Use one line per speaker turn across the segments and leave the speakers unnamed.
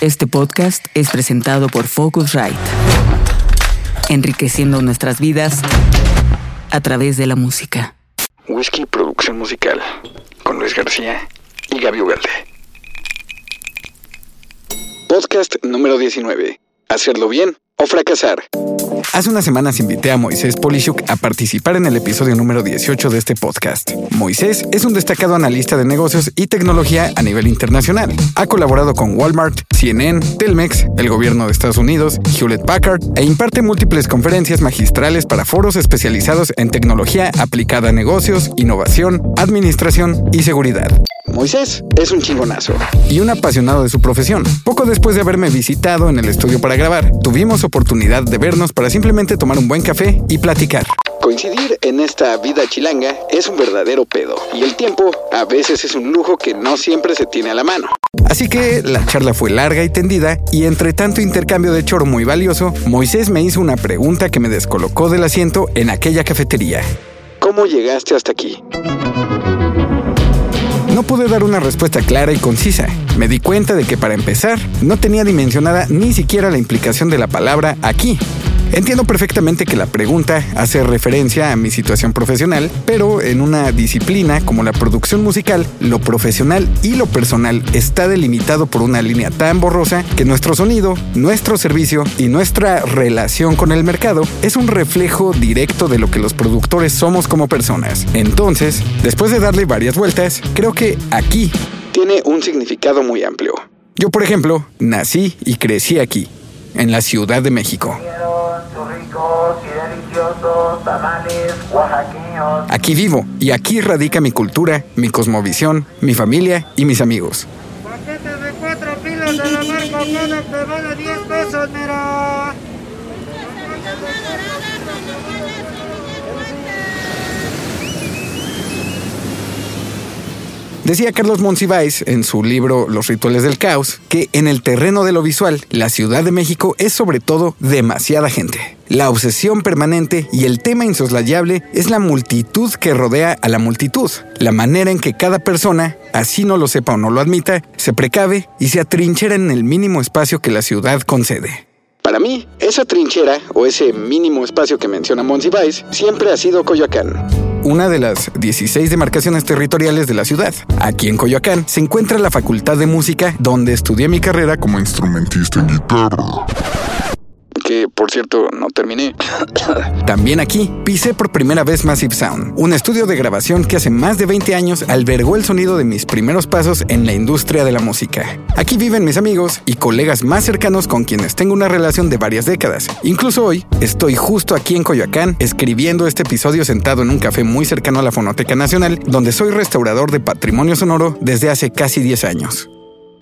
Este podcast es presentado por Focusrite, enriqueciendo nuestras vidas a través de la música.
Whisky Producción Musical, con Luis García y Gaby Ugalde. Podcast número 19. Hacerlo bien o fracasar. Hace unas semanas invité a Moisés Polishuk a participar en el episodio número 18 de este podcast. Moisés es un destacado analista de negocios y tecnología a nivel internacional. Ha colaborado con Walmart, CNN, Telmex, el gobierno de Estados Unidos, Hewlett Packard e imparte múltiples conferencias magistrales para foros especializados en tecnología aplicada a negocios, innovación, administración y seguridad. Moisés es un chingonazo y un apasionado de su profesión. Poco después de haberme visitado en el estudio para grabar, tuvimos oportunidad de vernos para simplemente tomar un buen café y platicar. Coincidir en esta vida chilanga es un verdadero pedo y el tiempo a veces es un lujo que no siempre se tiene a la mano. Así que la charla fue larga y tendida y entre tanto intercambio de choro muy valioso, Moisés me hizo una pregunta que me descolocó del asiento en aquella cafetería. ¿Cómo llegaste hasta aquí? No pude dar una respuesta clara y concisa. Me di cuenta de que para empezar, no tenía dimensionada ni siquiera la implicación de la palabra aquí. Entiendo perfectamente que la pregunta hace referencia a mi situación profesional, pero en una disciplina como la producción musical, lo profesional y lo personal está delimitado por una línea tan borrosa que nuestro sonido, nuestro servicio y nuestra relación con el mercado es un reflejo directo de lo que los productores somos como personas. Entonces, después de darle varias vueltas, creo que aquí tiene un significado muy amplio. Yo, por ejemplo, nací y crecí aquí, en la Ciudad de México. Aquí vivo y aquí radica mi cultura, mi cosmovisión, mi familia y mis amigos.
de cuatro pilas de la marca 10 pesos, mira.
Decía Carlos Monsiváis en su libro Los rituales del caos que en el terreno de lo visual, la Ciudad de México es sobre todo demasiada gente. La obsesión permanente y el tema insoslayable es la multitud que rodea a la multitud, la manera en que cada persona, así no lo sepa o no lo admita, se precave y se atrinchera en el mínimo espacio que la ciudad concede. Para mí, esa trinchera o ese mínimo espacio que menciona Monsiváis siempre ha sido Coyoacán una de las 16 demarcaciones territoriales de la ciudad. Aquí en Coyoacán se encuentra la Facultad de Música, donde estudié mi carrera como instrumentista en guitarra que por cierto no terminé. También aquí pisé por primera vez Massive Sound, un estudio de grabación que hace más de 20 años albergó el sonido de mis primeros pasos en la industria de la música. Aquí viven mis amigos y colegas más cercanos con quienes tengo una relación de varias décadas. Incluso hoy estoy justo aquí en Coyoacán escribiendo este episodio sentado en un café muy cercano a la Fonoteca Nacional, donde soy restaurador de patrimonio sonoro desde hace casi 10 años.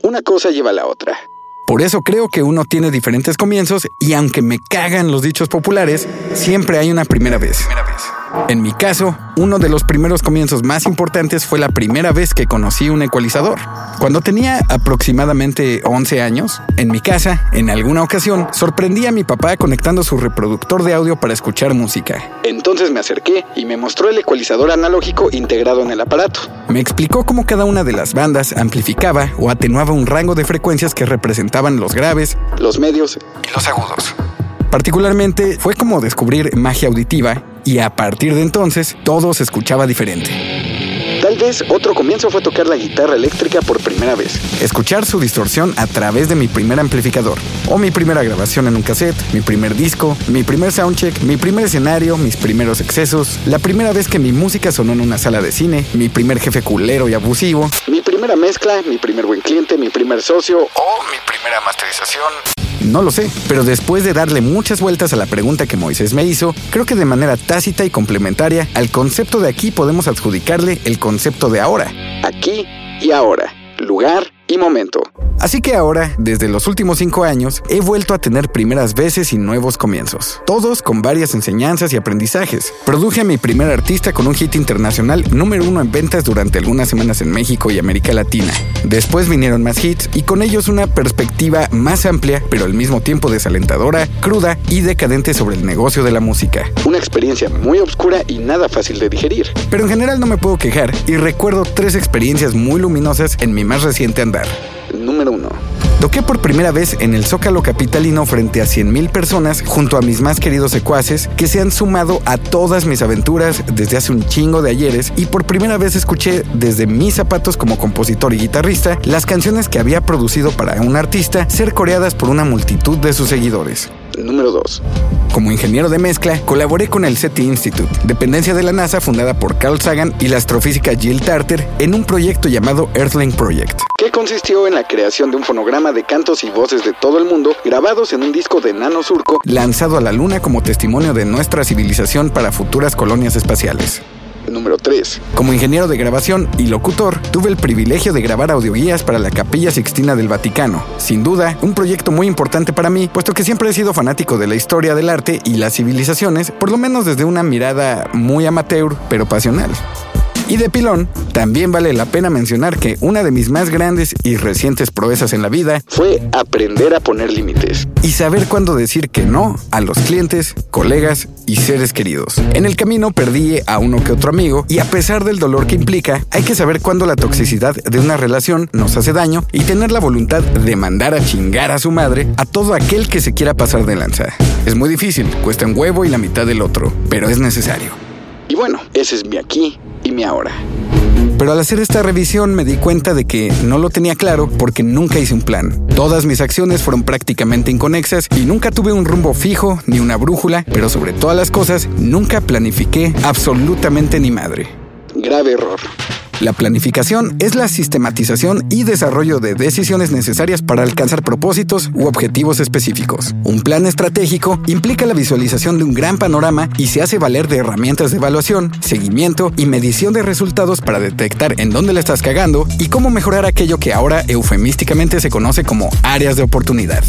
Una cosa lleva a la otra. Por eso creo que uno tiene diferentes comienzos y aunque me cagan los dichos populares, siempre hay una primera vez. En mi caso, uno de los primeros comienzos más importantes fue la primera vez que conocí un ecualizador. Cuando tenía aproximadamente 11 años, en mi casa, en alguna ocasión, sorprendí a mi papá conectando su reproductor de audio para escuchar música. Entonces me acerqué y me mostró el ecualizador analógico integrado en el aparato. Me explicó cómo cada una de las bandas amplificaba o atenuaba un rango de frecuencias que representaban los graves, los medios y los agudos. Particularmente fue como descubrir magia auditiva y a partir de entonces todo se escuchaba diferente. Tal vez otro comienzo fue tocar la guitarra eléctrica por primera vez, escuchar su distorsión a través de mi primer amplificador, o mi primera grabación en un cassette, mi primer disco, mi primer soundcheck, mi primer escenario, mis primeros excesos, la primera vez que mi música sonó en una sala de cine, mi primer jefe culero y abusivo, mi primera mezcla, mi primer buen cliente, mi primer socio o mi primera masterización. No lo sé, pero después de darle muchas vueltas a la pregunta que Moisés me hizo, creo que de manera tácita y complementaria al concepto de aquí podemos adjudicarle el concepto de ahora. Aquí y ahora. Lugar y momento. Así que ahora, desde los últimos cinco años, he vuelto a tener primeras veces y nuevos comienzos, todos con varias enseñanzas y aprendizajes. Produje a mi primer artista con un hit internacional número uno en ventas durante algunas semanas en México y América Latina. Después vinieron más hits y con ellos una perspectiva más amplia, pero al mismo tiempo desalentadora, cruda y decadente sobre el negocio de la música. Una experiencia muy oscura y nada fácil de digerir. Pero en general no me puedo quejar y recuerdo tres experiencias muy luminosas en mi más reciente andar. Número 1. Toqué por primera vez en el Zócalo Capitalino frente a 100.000 personas junto a mis más queridos secuaces que se han sumado a todas mis aventuras desde hace un chingo de ayeres y por primera vez escuché desde mis zapatos como compositor y guitarrista las canciones que había producido para un artista ser coreadas por una multitud de sus seguidores. Número 2. Como ingeniero de mezcla, colaboré con el SETI Institute, dependencia de la NASA fundada por Carl Sagan y la astrofísica Jill Tarter, en un proyecto llamado Earthling Project, que consistió en la creación de un fonograma de cantos y voces de todo el mundo grabados en un disco de nano surco lanzado a la Luna como testimonio de nuestra civilización para futuras colonias espaciales. Número 3. Como ingeniero de grabación y locutor, tuve el privilegio de grabar audioguías para la Capilla Sixtina del Vaticano. Sin duda, un proyecto muy importante para mí, puesto que siempre he sido fanático de la historia del arte y las civilizaciones, por lo menos desde una mirada muy amateur, pero pasional. Y de pilón, también vale la pena mencionar que una de mis más grandes y recientes proezas en la vida fue aprender a poner límites y saber cuándo decir que no a los clientes, colegas y seres queridos. En el camino perdí a uno que otro amigo y a pesar del dolor que implica, hay que saber cuándo la toxicidad de una relación nos hace daño y tener la voluntad de mandar a chingar a su madre a todo aquel que se quiera pasar de lanza. Es muy difícil, cuesta un huevo y la mitad del otro, pero es necesario. Y bueno, ese es mi aquí y mi ahora. Pero al hacer esta revisión me di cuenta de que no lo tenía claro porque nunca hice un plan. Todas mis acciones fueron prácticamente inconexas y nunca tuve un rumbo fijo ni una brújula, pero sobre todas las cosas nunca planifiqué absolutamente ni madre. Grave error. La planificación es la sistematización y desarrollo de decisiones necesarias para alcanzar propósitos u objetivos específicos. Un plan estratégico implica la visualización de un gran panorama y se hace valer de herramientas de evaluación, seguimiento y medición de resultados para detectar en dónde le estás cagando y cómo mejorar aquello que ahora eufemísticamente se conoce como áreas de oportunidad.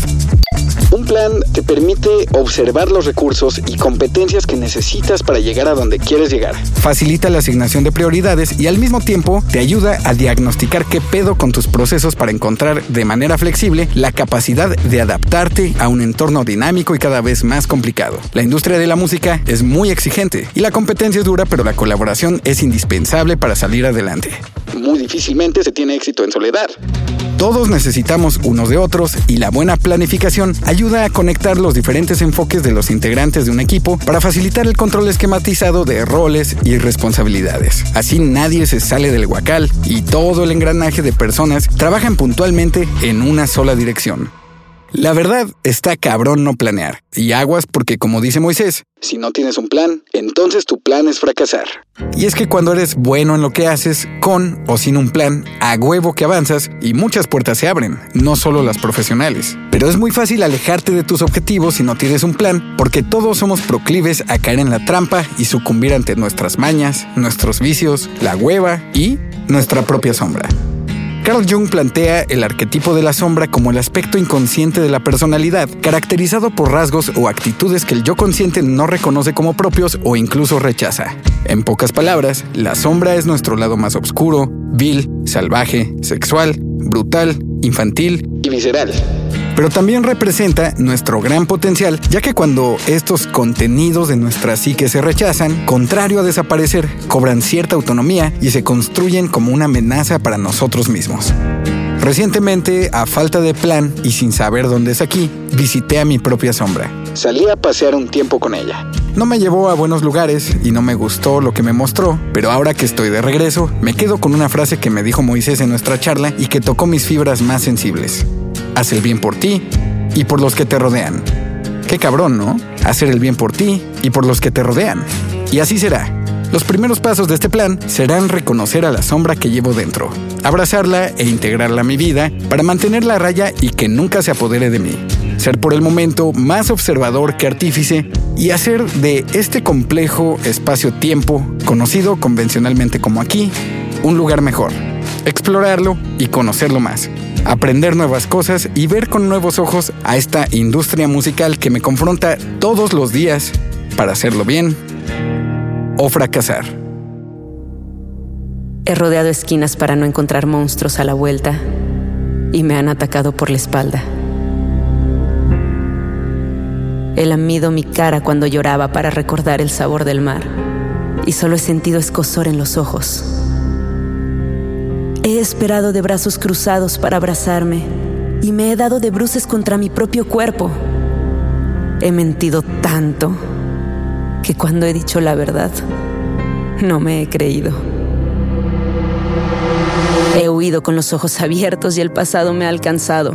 Plan te permite observar los recursos y competencias que necesitas para llegar a donde quieres llegar. Facilita la asignación de prioridades y al mismo tiempo te ayuda a diagnosticar qué pedo con tus procesos para encontrar de manera flexible la capacidad de adaptarte a un entorno dinámico y cada vez más complicado. La industria de la música es muy exigente y la competencia es dura, pero la colaboración es indispensable para salir adelante. Muy difícilmente se tiene éxito en soledad. Todos necesitamos unos de otros y la buena planificación ayuda a conectar los diferentes enfoques de los integrantes de un equipo para facilitar el control esquematizado de roles y responsabilidades. Así nadie se sale del huacal y todo el engranaje de personas trabajan puntualmente en una sola dirección. La verdad está cabrón no planear. Y aguas porque como dice Moisés, si no tienes un plan, entonces tu plan es fracasar. Y es que cuando eres bueno en lo que haces, con o sin un plan, a huevo que avanzas y muchas puertas se abren, no solo las profesionales. Pero es muy fácil alejarte de tus objetivos si no tienes un plan, porque todos somos proclives a caer en la trampa y sucumbir ante nuestras mañas, nuestros vicios, la hueva y nuestra propia sombra. Carl Jung plantea el arquetipo de la sombra como el aspecto inconsciente de la personalidad, caracterizado por rasgos o actitudes que el yo consciente no reconoce como propios o incluso rechaza. En pocas palabras, la sombra es nuestro lado más oscuro, vil, salvaje, sexual, brutal, infantil y visceral pero también representa nuestro gran potencial, ya que cuando estos contenidos de nuestra psique se rechazan, contrario a desaparecer, cobran cierta autonomía y se construyen como una amenaza para nosotros mismos. Recientemente, a falta de plan y sin saber dónde es aquí, visité a mi propia sombra. Salí a pasear un tiempo con ella. No me llevó a buenos lugares y no me gustó lo que me mostró, pero ahora que estoy de regreso, me quedo con una frase que me dijo Moisés en nuestra charla y que tocó mis fibras más sensibles haz el bien por ti y por los que te rodean. Qué cabrón, ¿no? Hacer el bien por ti y por los que te rodean. Y así será. Los primeros pasos de este plan serán reconocer a la sombra que llevo dentro, abrazarla e integrarla a mi vida para mantenerla a raya y que nunca se apodere de mí. Ser por el momento más observador que artífice y hacer de este complejo espacio-tiempo, conocido convencionalmente como aquí, un lugar mejor. Explorarlo y conocerlo más aprender nuevas cosas y ver con nuevos ojos a esta industria musical que me confronta todos los días para hacerlo bien o fracasar.
He rodeado esquinas para no encontrar monstruos a la vuelta y me han atacado por la espalda. He lamido mi cara cuando lloraba para recordar el sabor del mar y solo he sentido escosor en los ojos. He esperado de brazos cruzados para abrazarme y me he dado de bruces contra mi propio cuerpo. He mentido tanto que cuando he dicho la verdad, no me he creído. He huido con los ojos abiertos y el pasado me ha alcanzado.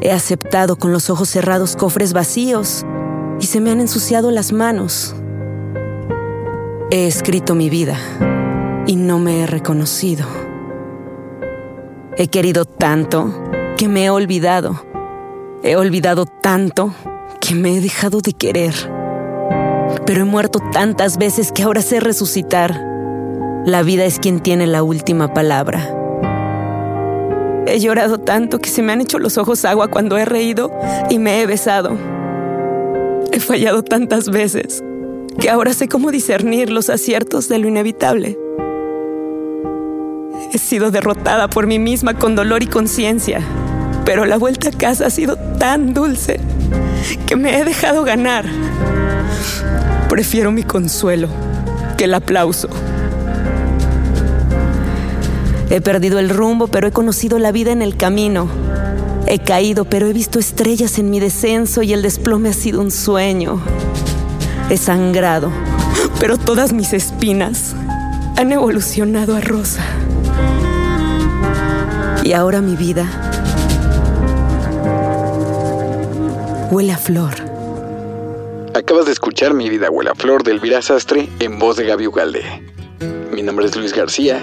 He aceptado con los ojos cerrados cofres vacíos y se me han ensuciado las manos. He escrito mi vida y no me he reconocido. He querido tanto que me he olvidado. He olvidado tanto que me he dejado de querer. Pero he muerto tantas veces que ahora sé resucitar. La vida es quien tiene la última palabra. He llorado tanto que se me han hecho los ojos agua cuando he reído y me he besado. He fallado tantas veces que ahora sé cómo discernir los aciertos de lo inevitable. He sido derrotada por mí misma con dolor y conciencia, pero la vuelta a casa ha sido tan dulce que me he dejado ganar. Prefiero mi consuelo que el aplauso. He perdido el rumbo, pero he conocido la vida en el camino. He caído, pero he visto estrellas en mi descenso y el desplome ha sido un sueño. He sangrado, pero todas mis espinas han evolucionado a rosa. Y ahora mi vida huele a flor.
Acabas de escuchar Mi vida huele a flor del Elvira Sastre en voz de Gaby Ugalde. Mi nombre es Luis García.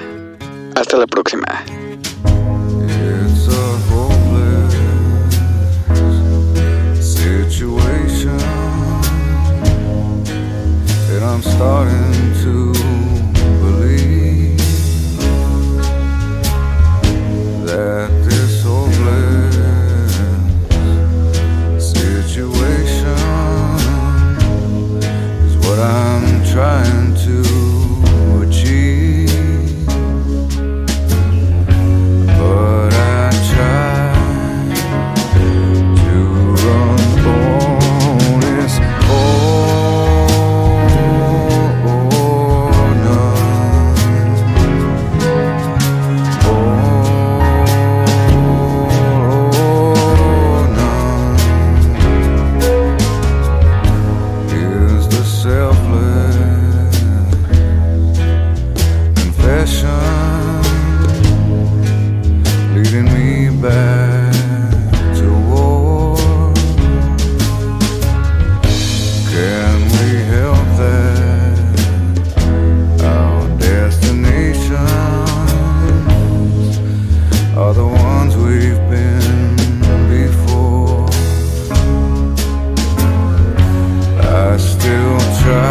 Hasta la próxima.
It's a hopeless situation, and I'm starting I'm trying to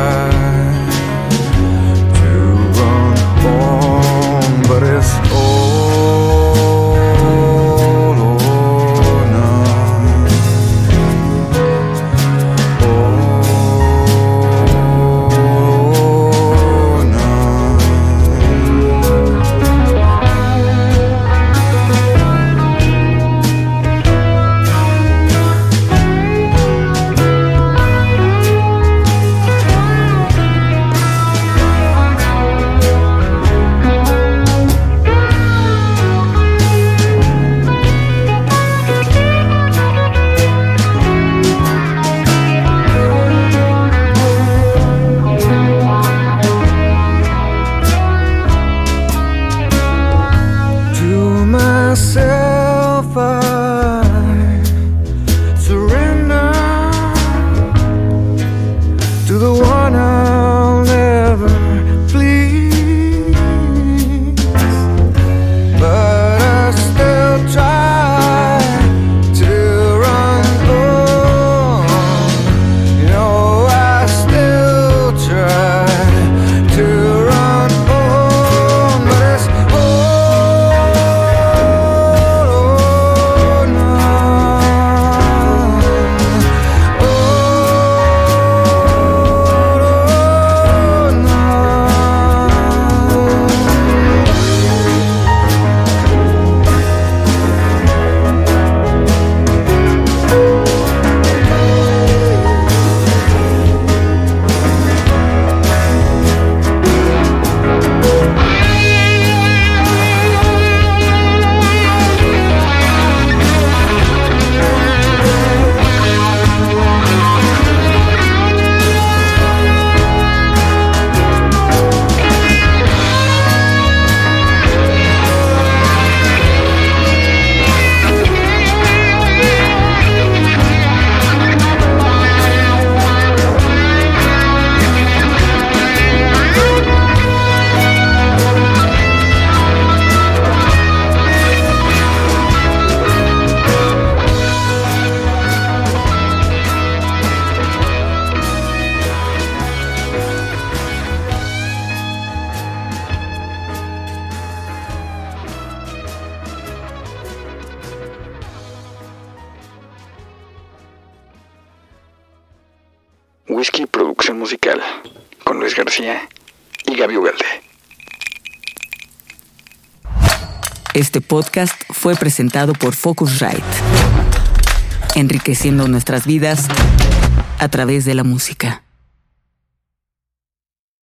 heart Musical, con Luis García y Gaby Ugalde.
Este podcast fue presentado por Focusrite, enriqueciendo nuestras vidas a través de la música.